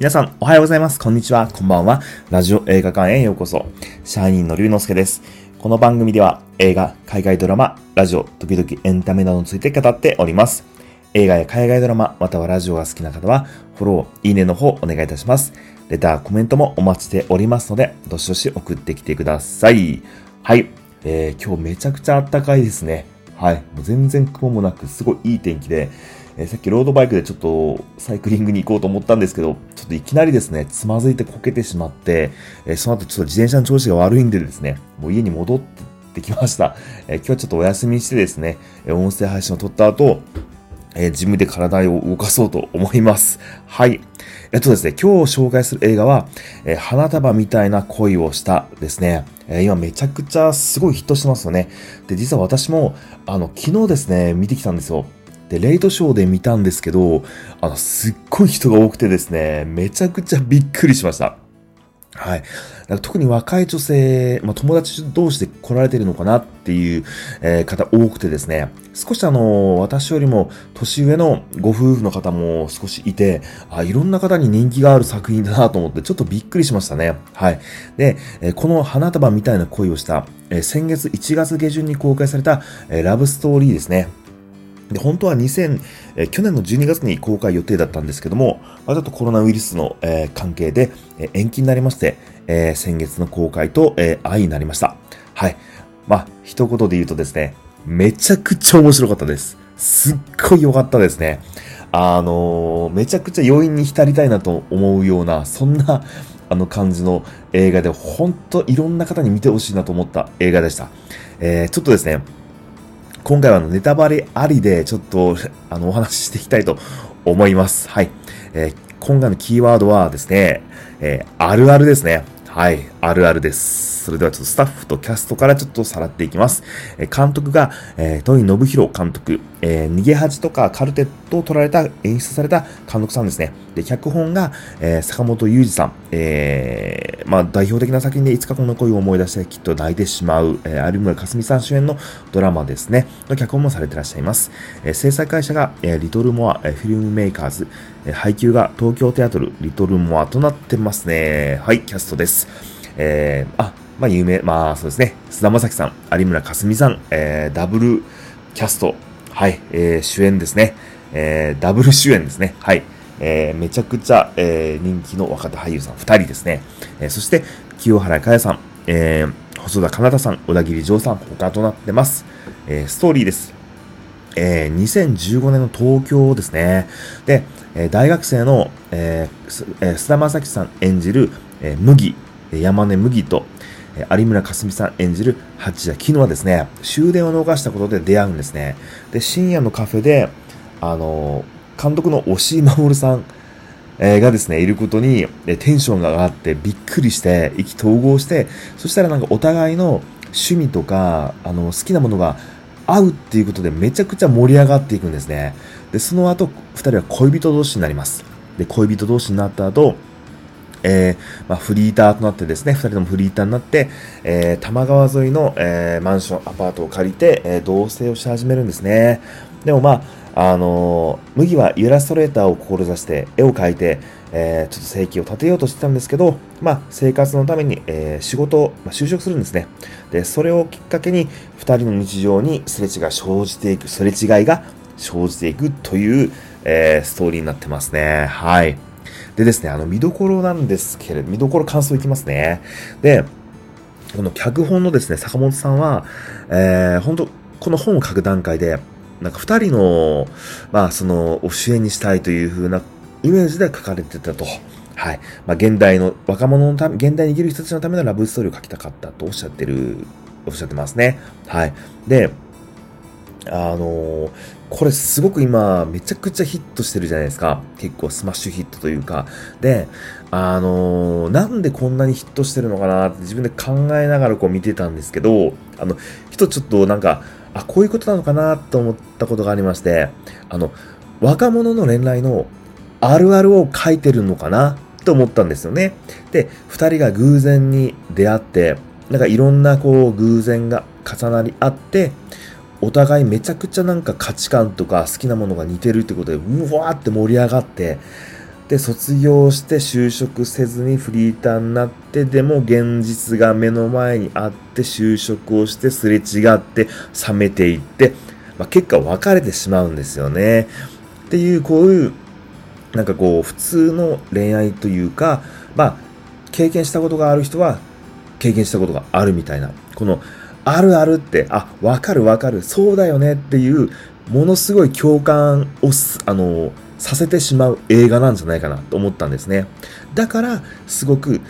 皆さん、おはようございます。こんにちは。こんばんは。ラジオ映画館へようこそ。シャイニンの龍之介です。この番組では、映画、海外ドラマ、ラジオ、時々エンタメなどについて語っております。映画や海外ドラマ、またはラジオが好きな方は、フォロー、いいねの方お願いいたします。レター、コメントもお待ちしておりますので、どしどし送ってきてください。はい。えー、今日めちゃくちゃ暖かいですね。はい。もう全然雲もなく、すごいいい天気で、えー、さっきロードバイクでちょっとサイクリングに行こうと思ったんですけど、ちょっといきなりですね、つまずいてこけてしまって、えー、その後ちょっと自転車の調子が悪いんでですね、もう家に戻ってきました。えー、今日はちょっとお休みしてですね、え音声配信を撮った後、えー、ジムで体を動かそうと思います。はい。えっとですね、今日紹介する映画は、えー、花束みたいな恋をしたですね。えー、今めちゃくちゃすごいヒットしてますよね。で、実は私も、あの、昨日ですね、見てきたんですよ。で、レイトショーで見たんですけど、あの、すっごい人が多くてですね、めちゃくちゃびっくりしました。はい。特に若い女性、まあ、友達同士で来られてるのかなっていう、えー、方多くてですね、少しあの、私よりも年上のご夫婦の方も少しいて、あ、いろんな方に人気がある作品だなと思ってちょっとびっくりしましたね。はい。で、え、この花束みたいな恋をした、え、先月1月下旬に公開された、えラブストーリーですね。で、本当は2000、え去年の12月に公開予定だったんですけども、まあ、ちょっとコロナウイルスの、えー、関係で、え延期になりまして、えー、先月の公開と、え愛になりました。はい。まあ、一言で言うとですね、めちゃくちゃ面白かったです。すっごい良かったですね。あのめちゃくちゃ余韻に浸りたいなと思うような、そんな、あの感じの映画で、ほんといろんな方に見てほしいなと思った映画でした。え、ちょっとですね、今回はネタバレありでちょっとあのお話ししていきたいと思います。はい。えー、今回のキーワードはですね、えー、あるあるですね。はい、あるあるです。それではちょっとスタッフとキャストからちょっとさらっていきます。え監督が、えー、トニ信弘監督、えー、逃げ恥とかカルテットを取られた、演出された監督さんですね。で、脚本が、えー、坂本裕二さん、えー、まあ代表的な作品でいつかこの恋を思い出してきっと泣いてしまう、えー、有村架純さん主演のドラマですね。の脚本もされてらっしゃいます。えー、制作会社が、えー、リトルモア、えー、フィルムメーカーズ、えー、配給が東京テアトル、リトルモアとなってますね。はい、キャストです。。えー、あ、まあ有名、まあそうですね。菅田将暉さん、有村架純さん、えー、ダブルキャスト、はい、えー、主演ですね。えー、ダブル主演ですね。はい。えー、めちゃくちゃ、えー、人気の若手俳優さん2人ですね。えー、そして、清原かやさん、えー、細田かなたさん、小田切丈さん、他となってます。えー、ストーリーです。えー、2015年の東京ですね。で、えー、大学生の、えー、菅田将暉さん演じる、えー、麦山根麦と、有村架純さん演じる八谷絹はですね、終電を逃したことで出会うんですね。で、深夜のカフェで、あの、監督の押井守さん、がですね、いることにテンションが上がってびっくりして意気投合して、そしたらなんかお互いの趣味とか、あの、好きなものが合うっていうことでめちゃくちゃ盛り上がっていくんですね。で、その後、二人は恋人同士になります。で、恋人同士になった後、えー、まあ、フリーターとなってですね、二人ともフリーターになって、えー、多摩川沿いの、え、マンション、アパートを借りて、え同棲をし始めるんですね。でもまあ、あの麦はイラストレーターを志して絵を描いて、えちょっと生計を立てようとしてたんですけど、まあ、生活のために、え仕事、まあ、就職するんですね。で、それをきっかけに、二人の日常にすれ違いが生じていく、すれ違いが生じていくという、えストーリーになってますね。はい。でですね、あの、見どころなんですけれど、見どころ感想いきますね。で、この脚本のですね、坂本さんは、えー、本当この本を書く段階で、なんか二人の、まあ、その、主演にしたいという風なイメージで書かれてたと。はい。まあ、現代の若者のため、現代に生きる人たちのためのラブストーリーを書きたかったとおっしゃってる、おっしゃってますね。はい。で、あのー、これすごく今めちゃくちゃヒットしてるじゃないですか。結構スマッシュヒットというか。で、あのー、なんでこんなにヒットしてるのかなって自分で考えながらこう見てたんですけど、あの、人ちょっとなんか、あ、こういうことなのかなと思ったことがありまして、あの、若者の恋愛のあるあるを書いてるのかなと思ったんですよね。で、二人が偶然に出会って、なんかいろんなこう偶然が重なり合って、お互いめちゃくちゃなんか価値観とか好きなものが似てるってことで、うわーって盛り上がって、で、卒業して就職せずにフリーターになって、でも現実が目の前にあって就職をしてすれ違って冷めていって、まあ、結果別れてしまうんですよね。っていう、こういう、なんかこう、普通の恋愛というか、まあ、経験したことがある人は経験したことがあるみたいな、この、あるあるって、あ、わかるわかる、そうだよねっていう、ものすごい共感をあの、させてしまう映画なんじゃないかなと思ったんですね。だから、すごく、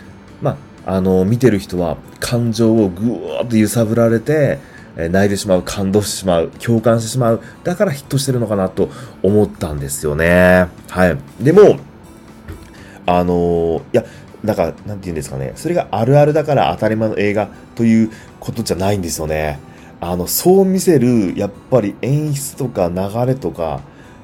まあ、あの、見てる人は感情をぐーっと揺さぶられて、泣いてしまう、感動してしまう、共感してしまう。だからヒットしてるのかなと思ったんですよね。はい。でも、あのいや、なんか、なんて言うんですかね。それがあるあるだから当たり前の映画ということじゃないんですよね。あの、そう見せる、やっぱり演出とか流れとか、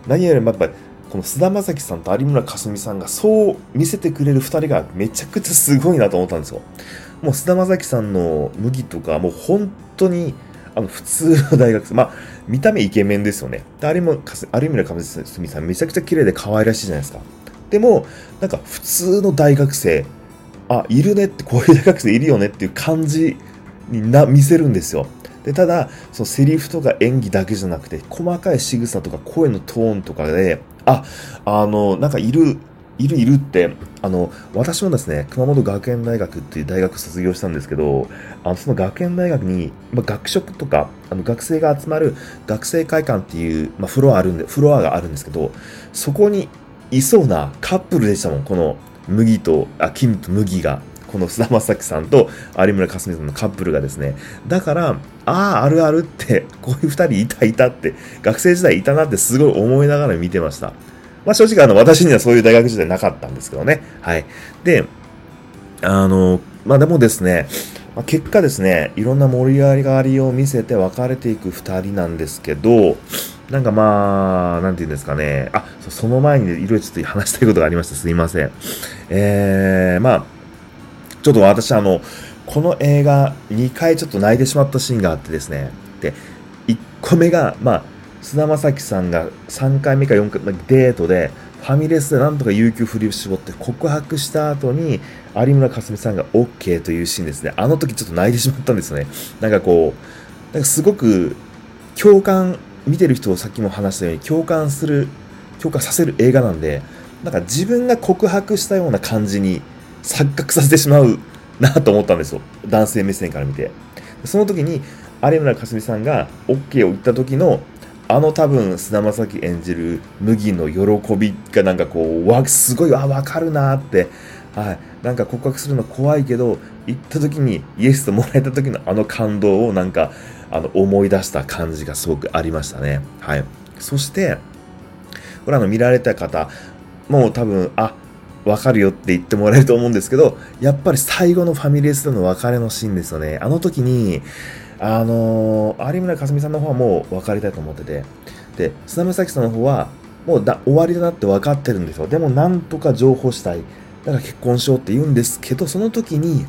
何よりもやっぱり、この菅田将暉さんと有村架純さんがそう見せてくれる2人がめちゃくちゃすごいなと思ったんですよ。もう菅田将暉さんの麦とか、もう本当に、あの、普通の大学生、まあ、見た目イケメンですよね。で、有村架純さんめちゃくちゃ綺麗で可愛らしいじゃないですか。でも、なんか普通の大学生、あ、いるねって、こういう大学生いるよねっていう感じにな、見せるんですよ。で、ただ、そのセリフとか演技だけじゃなくて、細かい仕草とか声のトーンとかで、あ、あの、なんかいる、いるいるって、あの、私もですね、熊本学園大学っていう大学卒業したんですけど、あのその学園大学に、まあ、学食とか、あの学生が集まる学生会館っていう、まあ、フロアあるんで、フロアがあるんですけど、そこにいそうなカップルでしたもん、この麦と、あ、金と麦が。この菅田将暉さんと有村架純さんのカップルがですね。だから、ああ、あるあるって、こういう二人いたいたって、学生時代いたなってすごい思いながら見てました。まあ正直あの、私にはそういう大学時代なかったんですけどね。はい。で、あの、まあでもですね、まあ、結果ですね、いろんな盛り上がりを見せて別れていく二人なんですけど、なんかまあ、なんて言うんですかね。あ、その前にいろいろちょっと話したいことがありました。すいません。えー、まあ、ちょっと私あの、この映画2回ちょっと泣いてしまったシーンがあってですね。で、1個目が、まあ、菅田将暉さんが3回目か4回目デートで、ファミレスでなんとか有給振り絞って告白した後に、有村架純さんが OK というシーンですね。あの時ちょっと泣いてしまったんですよね。なんかこう、なんかすごく共感見てる人をさっきも話したように共感する共感させる映画なんでなんか自分が告白したような感じに錯覚させてしまうなと思ったんですよ。男性目線から見て。その時に有村架純さんが OK を言った時のあの多分菅田将暉演じる麦の喜びがなんかこうわすごいあ分かるなってはい。なんか告白するの怖いけど行った時にイエスともらえた時のあの感動をなんかあの思い出した感じがすごくありましたね。はい。そして、これあの見られた方、もう多分、あ、わかるよって言ってもらえると思うんですけど、やっぱり最後のファミレスでの別れのシーンですよね。あの時に、あのー、有村架純さんの方はもう別れたいと思ってて、で、菅田将暉さんの方は、もうだ終わりだなって分かってるんですよ。でも、なんとか情報したい。だから結婚しようって言うんですけど、その時に、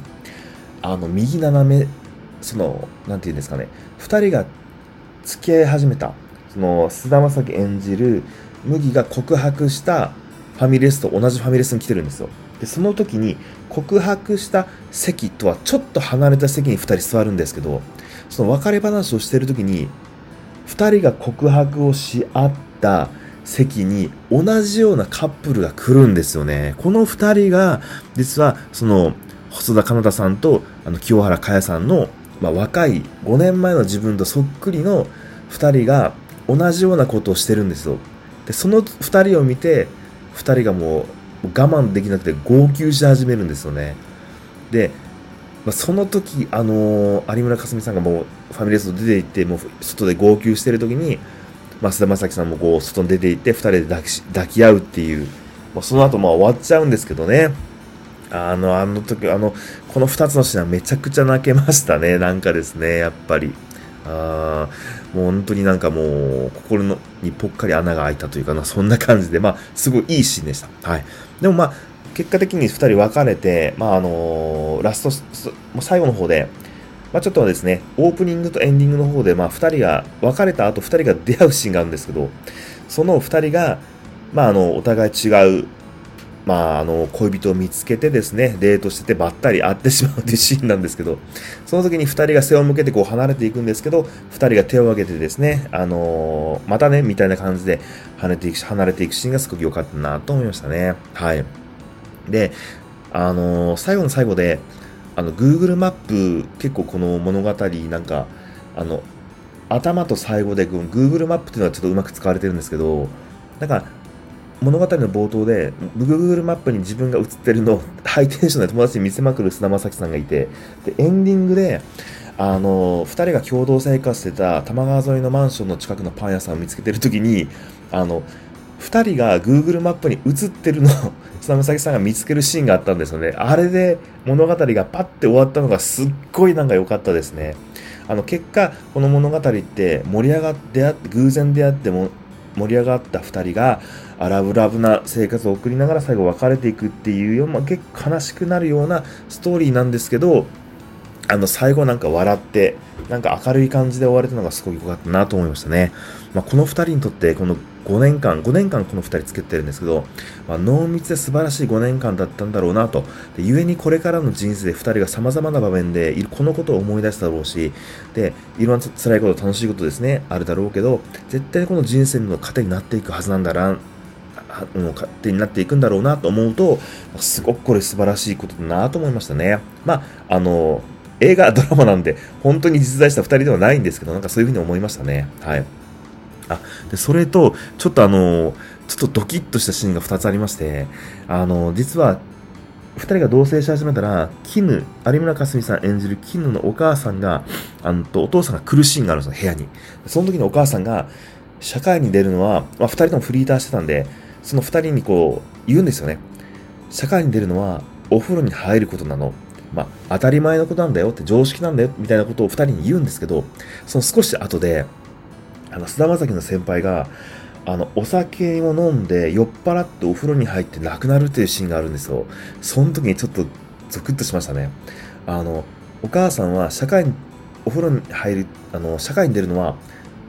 あの、右斜めその、なんて言うんですかね、二人が付き合い始めた、その、菅田将暉演じる麦が告白したファミレスと同じファミレスに来てるんですよ。で、その時に告白した席とはちょっと離れた席に二人座るんですけど、その別れ話をしてる時に、二人が告白をし合った席に同じようなカップルが来るんですよね。この二人が、実は、その、細田かなたさんと、あの、清原かやさんのまあ、若い5年前の自分とそっくりの2人が同じようなことをしてるんですよ。で、その2人を見て、2人がもう我慢できなくて号泣し始めるんですよね。で、まあ、その時、あのー、有村架純さんがもうファミレスを出て行って、もう外で号泣してる時に、増田正樹さんもこう外に出て行って2人で抱き抱き合うっていう、まあ、その後まあ終わっちゃうんですけどね。あの、あの時、あの、この2つのシーンはめちゃくちゃ泣けましたね。なんかですね、やっぱり。あもう本当になんかもう、心のにぽっかり穴が開いたというかな、そんな感じで、まあ、すごいいいシーンでした。はい。でもまあ、結果的に2人別れて、まああのー、ラストも、最後の方で、まあ、ちょっとですね、オープニングとエンディングの方で、まあ、2人が、別れた後2人が出会うシーンがあるんですけど、その2人が、まあ、あの、お互い違うまあ、あの、恋人を見つけてですね、デートしててばったり会ってしまうというシーンなんですけど、その時に2人が背を向けてこう離れていくんですけど、2人が手を挙げてですね、あのー、またね、みたいな感じで離れていく離れていくシーンがすごく良かったなと思いましたね。はい。で、あのー、最後の最後で、あの、Google マップ、結構この物語、なんか、あの、頭と最後で、Google マップっていうのはちょっとうまく使われてるんですけど、なんか、物語の冒頭で Google マップに自分が映ってるのをハイテンションで友達に見せまくる菅田将暉さんがいてでエンディングであの2人が共同生活してた多摩川沿いのマンションの近くのパン屋さんを見つけてる時にあの2人が Google マップに映ってるのを菅田将暉さんが見つけるシーンがあったんですよね。あれで物語がパッて終わったのがすっごいなんか良かったですね。あの結果この物語って盛り上がって偶然出会っても盛り上がった2人がアラブラブな生活を送りながら最後別れていくっていうような、結構悲しくなるようなストーリーなんですけどあの最後なんか笑ってなんか明るい感じで終われたのがすごい良かったなと思いましたね、まあ、この2人にとってこの5年間、5年間この2人つけてるんですけど、まあ、濃密で素晴らしい5年間だったんだろうなと。で、故にこれからの人生で2人が様々な場面で、このことを思い出しただろうし、で、いろんな辛いこと、楽しいことですね、あるだろうけど、絶対この人生の糧になっていくはずなんだな、もう勝手になっていくんだろうなと思うと、すごくこれ素晴らしいことだなと思いましたね。まあ、あの、映画、ドラマなんで、本当に実在した2人ではないんですけど、なんかそういうふうに思いましたね。はい。あ、で、それと、ちょっとあの、ちょっとドキッとしたシーンが2つありまして、あの、実は、2人が同棲し始めたら、絹、有村架純さん演じる絹のお母さんが、あのとお父さんが来るシーンがあるんですよ、部屋に。その時にお母さんが、社会に出るのは、まあ、2人ともフリーターしてたんで、その2人にこう、言うんですよね。社会に出るのは、お風呂に入ることなの。まあ、当たり前のことなんだよって、常識なんだよ、みたいなことを2人に言うんですけど、その少し後で、あの、菅田将暉の先輩が、あの、お酒を飲んで酔っ払ってお風呂に入って亡くなるっていうシーンがあるんですよ。その時にちょっとゾクッとしましたね。あの、お母さんは社会に、お風呂に入る、あの、社会に出るのは、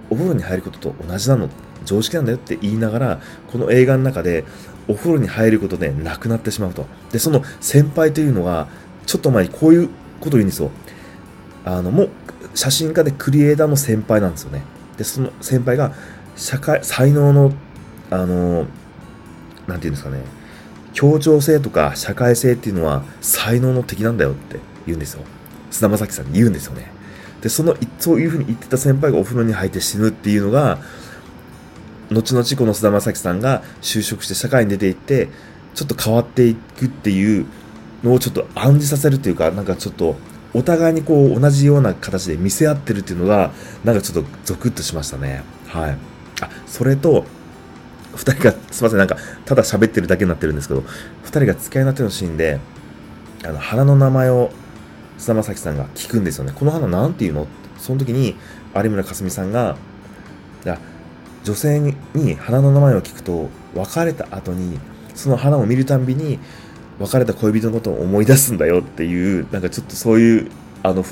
お風呂に入ることと同じなの、常識なんだよって言いながら、この映画の中で、お風呂に入ることで亡くなってしまうと。で、その先輩というのが、ちょっと前にこういうことを言うんですよ。あの、もう、写真家でクリエイターの先輩なんですよね。で、その先輩が、社会、才能の、あの、なんていうんですかね、協調性とか社会性っていうのは才能の敵なんだよって言うんですよ。菅田将暉さんに言うんですよね。で、その、そういうふうに言ってた先輩がお風呂に入って死ぬっていうのが、後々この菅田将暉さんが就職して社会に出ていって、ちょっと変わっていくっていうのをちょっと暗示させるというか、なんかちょっとお互いにこう同じような形で見せ合ってるっていうのが、なんかちょっとゾクッとしましたね。はい。あ、それと、二人が、すいません、なんか、ただ喋ってるだけになってるんですけど、二人が付き合いのってのシーンで、あの、花の名前を、菅田将暉さんが聞くんですよね。この花なんて言うの？その時に、有村架純さんが、女性に花の名前を聞くと、別れた後に、その花を見るたんびに、別れた恋人のことを思い出すんだよっていう、なんかちょっとそういう、あの、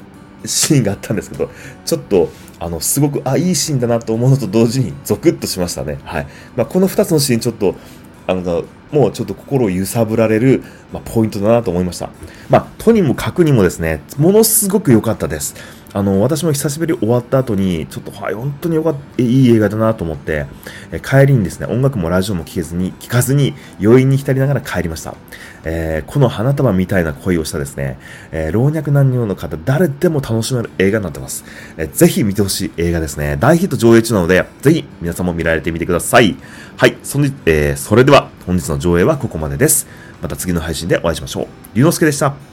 シーンがあったんですけど、ちょっと、あの、すごく、あ、いいシーンだなと思うのと同時に、ゾクッとしましたね。はい。まあ、この2つのシーン、ちょっと、あの、もうちょっと心を揺さぶられる、まあ、ポイントだなと思いました。まあ、とにもかくにもですね、ものすごく良かったです。あの、私も久しぶり終わった後に、ちょっと、はい、本当によかった、いい映画だなと思って、え帰りにですね、音楽もラジオも聴けずに、聴かずに、余韻に浸りながら帰りました。えー、この花束みたいな恋をしたですね、えー、老若男女の方、誰でも楽しめる映画になってます。えー、ぜひ見てほしい映画ですね。大ヒット上映中なので、ぜひ皆さんも見られてみてください。はい、その、えー、それでは、本日の上映はここまでです。また次の配信でお会いしましょう。龍之介でした。